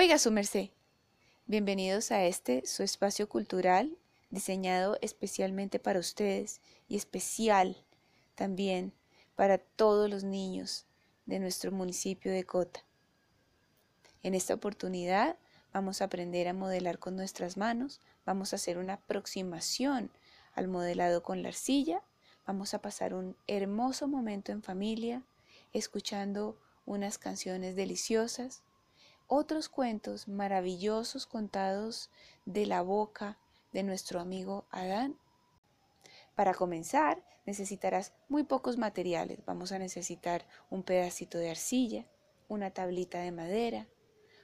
Oiga, su merced. Bienvenidos a este, su espacio cultural, diseñado especialmente para ustedes y especial también para todos los niños de nuestro municipio de Cota. En esta oportunidad vamos a aprender a modelar con nuestras manos, vamos a hacer una aproximación al modelado con la arcilla, vamos a pasar un hermoso momento en familia, escuchando unas canciones deliciosas, otros cuentos maravillosos contados de la boca de nuestro amigo Adán. Para comenzar, necesitarás muy pocos materiales. Vamos a necesitar un pedacito de arcilla, una tablita de madera,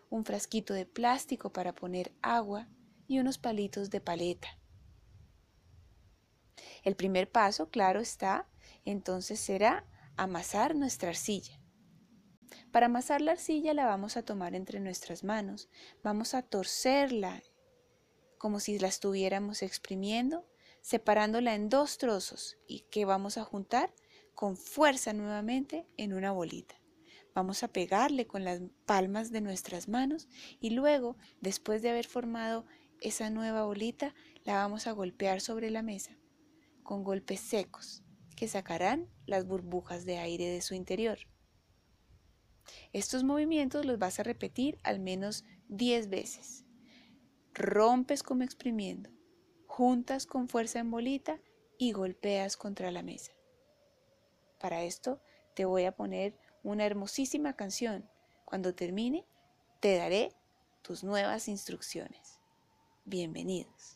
un frasquito de plástico para poner agua y unos palitos de paleta. El primer paso, claro está, entonces será amasar nuestra arcilla. Para amasar la arcilla la vamos a tomar entre nuestras manos, vamos a torcerla como si la estuviéramos exprimiendo, separándola en dos trozos y que vamos a juntar con fuerza nuevamente en una bolita. Vamos a pegarle con las palmas de nuestras manos y luego, después de haber formado esa nueva bolita, la vamos a golpear sobre la mesa con golpes secos que sacarán las burbujas de aire de su interior. Estos movimientos los vas a repetir al menos 10 veces. Rompes como exprimiendo, juntas con fuerza en bolita y golpeas contra la mesa. Para esto te voy a poner una hermosísima canción. Cuando termine, te daré tus nuevas instrucciones. Bienvenidos.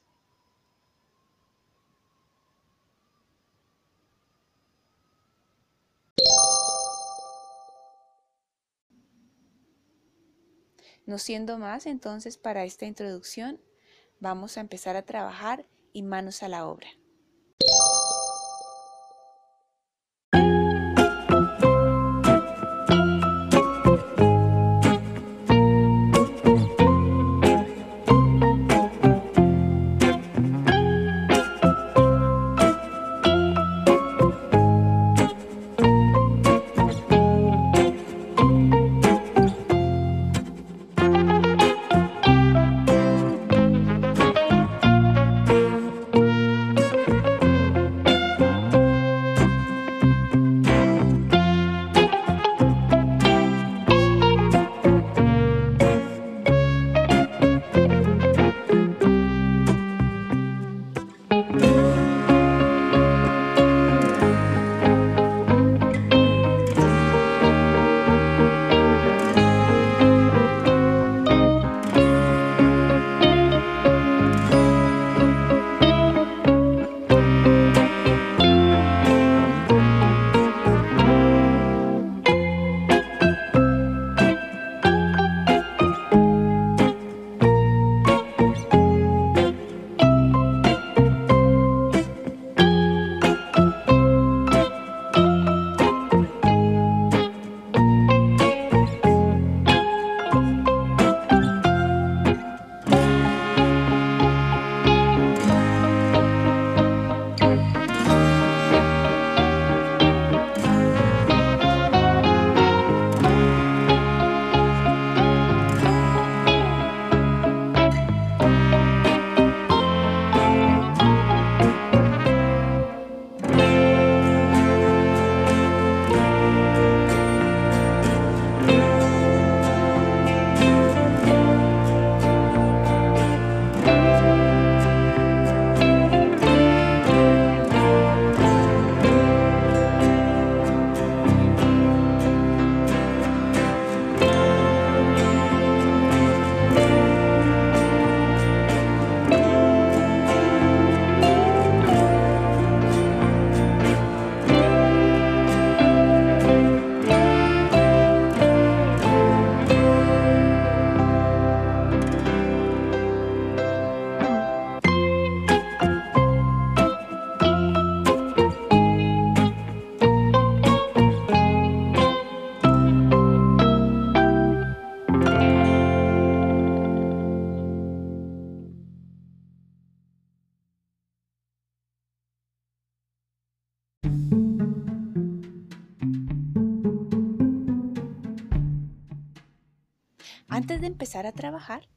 No siendo más, entonces para esta introducción vamos a empezar a trabajar y manos a la obra. Antes de empezar a trabajar,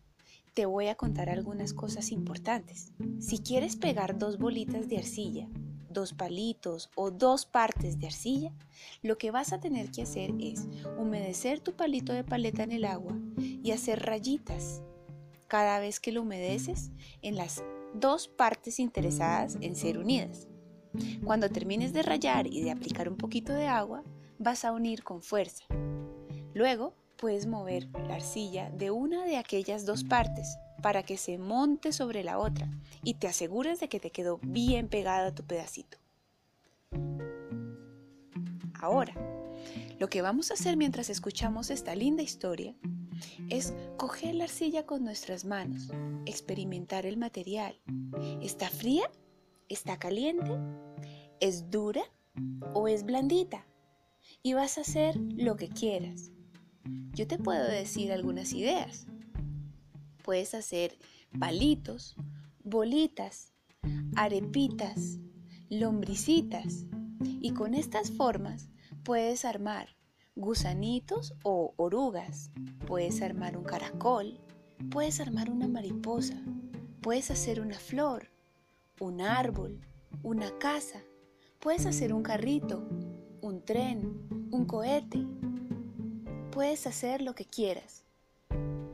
te voy a contar algunas cosas importantes. Si quieres pegar dos bolitas de arcilla, dos palitos o dos partes de arcilla, lo que vas a tener que hacer es humedecer tu palito de paleta en el agua y hacer rayitas cada vez que lo humedeces en las dos partes interesadas en ser unidas. Cuando termines de rayar y de aplicar un poquito de agua, vas a unir con fuerza. Luego puedes mover la arcilla de una de aquellas dos partes para que se monte sobre la otra y te asegures de que te quedó bien pegado a tu pedacito. Ahora, lo que vamos a hacer mientras escuchamos esta linda historia es coger la arcilla con nuestras manos, experimentar el material. ¿Está fría? ¿Está caliente? ¿Es dura o es blandita? Y vas a hacer lo que quieras. Yo te puedo decir algunas ideas. Puedes hacer palitos, bolitas, arepitas, lombricitas. Y con estas formas puedes armar gusanitos o orugas, puedes armar un caracol, puedes armar una mariposa, puedes hacer una flor, un árbol, una casa, puedes hacer un carrito, un tren, un cohete, puedes hacer lo que quieras.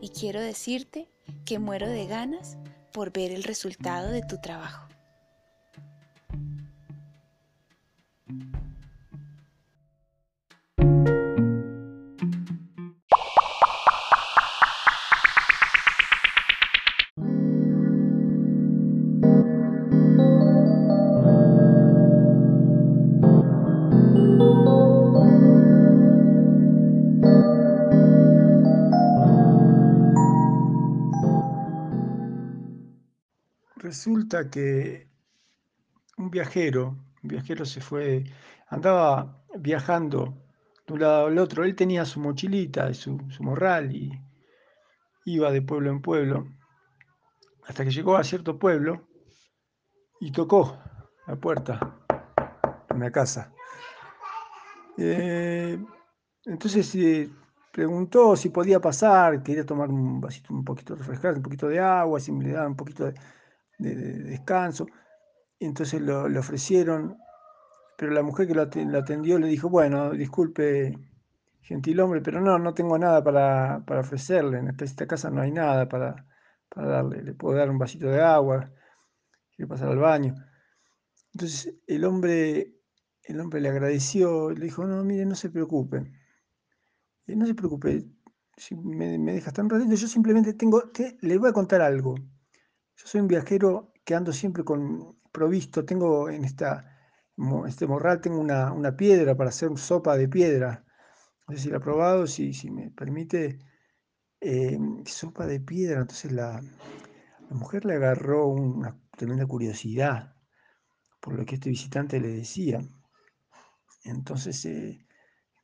Y quiero decirte que muero de ganas por ver el resultado de tu trabajo. Resulta que un viajero, un viajero se fue, andaba viajando de un lado al otro. Él tenía su mochilita, su, su morral y iba de pueblo en pueblo, hasta que llegó a cierto pueblo y tocó la puerta de una casa. Eh, entonces preguntó si podía pasar, quería tomar un vasito un poquito refrescante, un poquito de agua, si me le un poquito de, de, descanso. Entonces lo, le ofrecieron, pero la mujer que lo atendió le dijo, bueno, disculpe, gentil hombre, pero no, no tengo nada para, para ofrecerle, en esta, casa no hay nada para, para, darle, le puedo dar un vasito de agua, quiere pasar al baño. Entonces el hombre, el hombre le agradeció, le dijo, no, mire, no se preocupe, eh, no se preocupe, si me, me dejas tan ratito, yo simplemente tengo, le voy a contar algo. Yo soy un viajero que ando siempre con provisto, tengo en esta, este morral tengo una, piedra para hacer sopa de piedra. No sé si la ha probado, si, si me permite, eh, sopa de piedra. Entonces la, mujer le agarró una tremenda curiosidad por lo que este visitante le decía. Entonces, eh,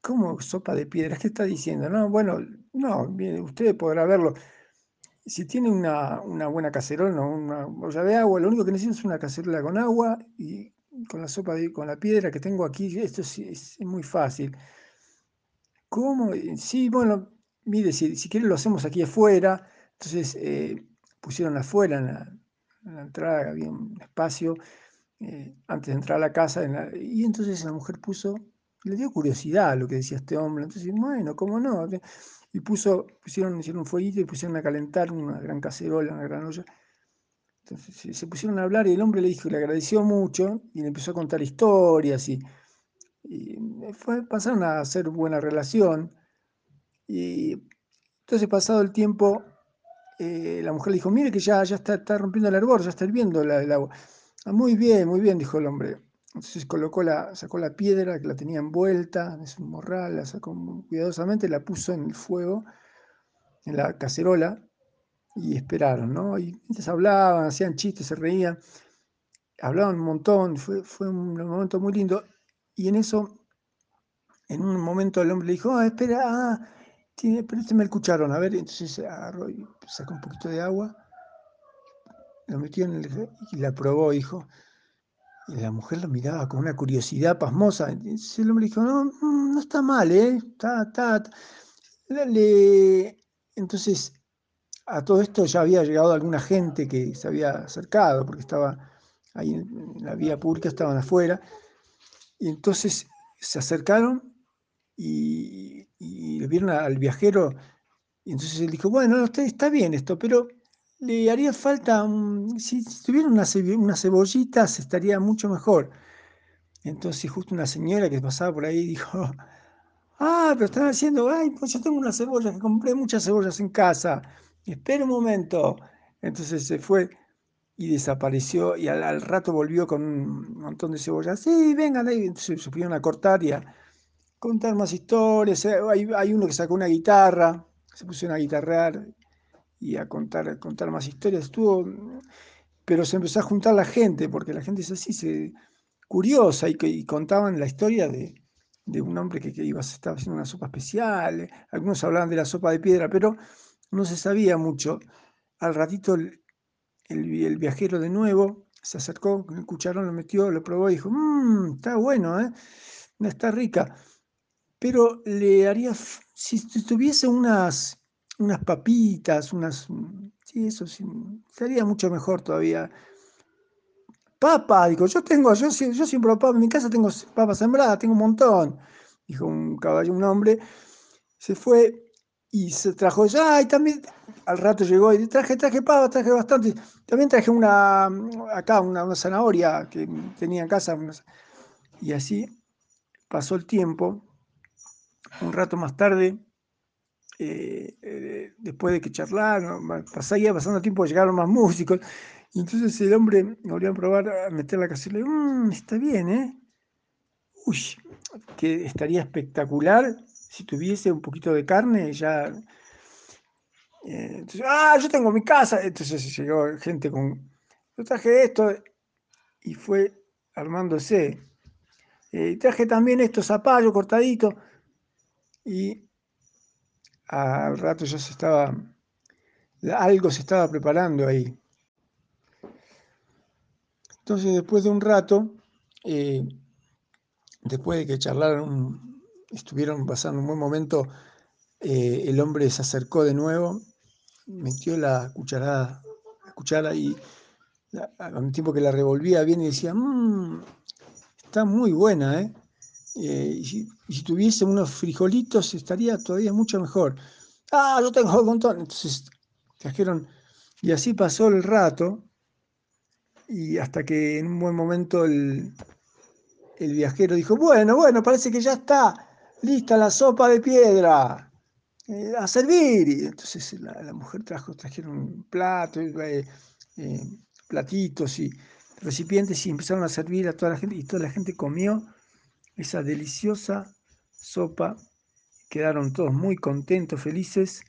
¿cómo sopa de piedra? ¿Qué está diciendo? No, bueno, no, usted podrá verlo si tiene una, buena cacerola o una olla de agua, lo único que necesito es una cacerola con agua y con la sopa, de, con la piedra que tengo aquí, esto es, muy fácil. ¿Cómo? Sí, bueno, mire, si, si quiere lo hacemos aquí afuera. Entonces eh, pusieron afuera en la, entrada, había un espacio eh, antes de entrar a la casa. y entonces la mujer puso, le dio curiosidad lo que decía este hombre. Entonces, bueno, ¿cómo no? Y puso, pusieron, hicieron un fueguito y pusieron a calentar una gran cacerola, una gran olla. Entonces se pusieron a hablar y el hombre le dijo, le agradeció mucho y le empezó a contar historias y, fue, pasaron a hacer buena relación. Y entonces pasado el tiempo, eh, la mujer le dijo, mire que ya, ya está, está rompiendo el hervor, ya está hirviendo el agua. Ah, muy bien, muy bien, dijo el hombre. Entonces colocó la, sacó la piedra que la tenía envuelta en su morral, la sacó cuidadosamente, la puso en el fuego, en la cacerola, y esperaron, ¿no? Y mientras hablaban, hacían chistes, se reían, hablaban un montón, fue, fue un momento muy lindo. Y en eso, en un momento el hombre le dijo, ah, espera, ah, tiene, préstame el cucharón, a ver, entonces agarró y sacó un poquito de agua, lo metió en el, y la probó, dijo, y la mujer lo miraba con una curiosidad pasmosa. el hombre dijo, no, mm, no está mal, ¿eh? Está, está. Entonces a todo esto ya había llegado alguna gente que se había acercado, porque estaba ahí en la vía pública, estaban afuera, y entonces se acercaron y, le vieron al viajero, y entonces él dijo, bueno, está bien esto, pero le haría falta, si, tuviera una, unas cebollitas estaría mucho mejor. Entonces justo una señora que pasaba por ahí dijo, ah, pero están haciendo, ay, pues yo tengo una cebolla, que compré muchas cebollas en casa, espera un momento. Entonces se fue y desapareció y al, rato volvió con un montón de cebollas. Sí, vengan ahí. Entonces se pusieron a cortar y a contar más historias. Eh, hay, hay uno que sacó una guitarra, se pusieron a guitarrear y a contar, contar más historias. Estuvo, pero se empezó a juntar la gente, porque la gente es así, se, curiosa, y, contaban la historia de, un hombre que, iba, estaba haciendo una sopa especial. Algunos hablaban de la sopa de piedra, pero no se sabía mucho. Al ratito el, el, viajero de nuevo se acercó con el cucharón, lo metió, lo probó y dijo, mmm, está bueno, ¿eh? está rica. Pero le haría, si tuviese unas unas papitas, unas... Sí, eso sí, sería mucho mejor todavía. Papa, dijo, yo tengo, yo, yo siempre papa, en mi casa tengo papas sembradas, tengo un montón. Dijo un caballo, un hombre, se fue y se trajo, ay, también, al rato llegó y traje, traje papa, traje bastante. También traje una, acá, una, zanahoria que tenía en casa. Y así pasó el tiempo. Un rato más tarde, eh, eh, después de que charlaron, pasaría pasando tiempo, llegaron más músicos, entonces el hombre volvió a probar a meter la le mmm, está bien, ¿eh? Uy, que estaría espectacular si tuviese un poquito de carne, ya... Eh, entonces, ah, yo tengo mi casa, entonces llegó gente con, yo traje esto, y fue armándose. traje también estos zapallos cortaditos, y al rato ya se estaba, algo se estaba preparando ahí. Entonces después de un rato, eh, después de que charlaron, estuvieron pasando un buen momento, eh, el hombre se acercó de nuevo, metió la cucharada, la cuchara y al tiempo que la revolvía bien y decía, mmm, está muy buena, ¿eh? Eh, y, si, tuviese unos frijolitos estaría todavía mucho mejor. Ah, yo tengo un montón. Entonces trajeron, y así pasó el rato, y hasta que en un buen momento el, viajero dijo, bueno, bueno, parece que ya está lista la sopa de piedra. Eh, a servir. Y entonces la, mujer trajo, trajeron platos, eh, platitos y recipientes y empezaron a servir a toda la gente y toda la gente comió esa deliciosa sopa. Quedaron todos muy contentos, felices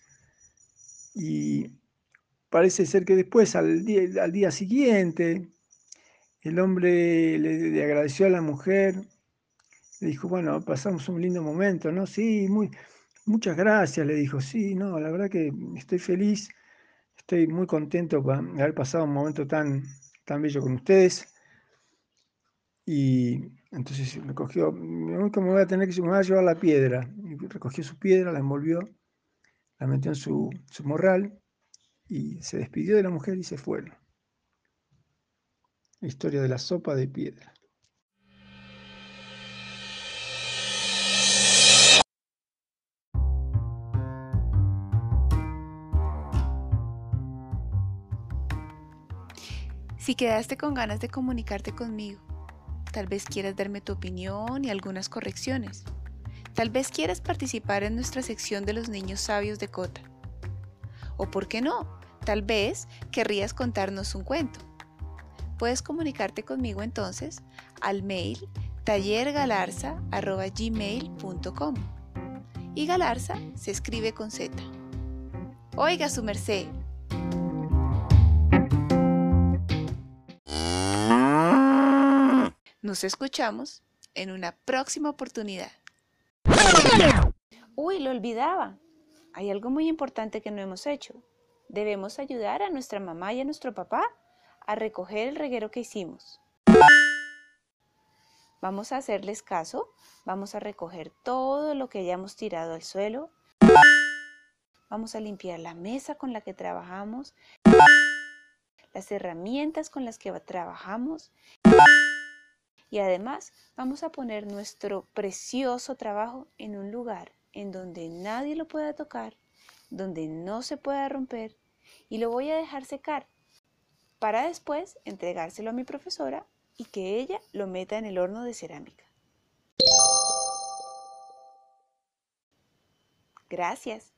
y parece ser que después, al día, al día siguiente, el hombre le, agradeció a la mujer, le dijo, bueno, pasamos un lindo momento, ¿no? Sí, muy, muchas gracias, le dijo, sí, no, la verdad que estoy feliz, estoy muy contento por haber pasado un momento tan, tan bello con ustedes. Y entonces me cogió, como voy a tener que me voy a llevar la piedra. Y recogió su piedra, la envolvió, la metió en su, su morral y se despidió de la mujer y se fueron. La historia de la sopa de piedra. Si quedaste con ganas de comunicarte conmigo, Tal vez quieras darme tu opinión y algunas correcciones. Tal vez quieras participar en nuestra sección de los niños sabios de Cota. O por qué no, tal vez querrías contarnos un cuento. Puedes comunicarte conmigo entonces al mail tallergalarza.gmail.com y Galarza se escribe con Z. Oiga su merced, Nos escuchamos en una próxima oportunidad. Uy, lo olvidaba. Hay algo muy importante que no hemos hecho. Debemos ayudar a nuestra mamá y a nuestro papá a recoger el reguero que hicimos. Vamos a hacerles caso, vamos a recoger todo lo que hayamos tirado al suelo. Vamos a limpiar la mesa con la que trabajamos, las herramientas con las que trabajamos y además vamos a poner nuestro precioso trabajo en un lugar en donde nadie lo pueda tocar, donde no se pueda romper y lo voy a dejar secar para después entregárselo a mi profesora y que ella lo meta en el horno de cerámica. Gracias.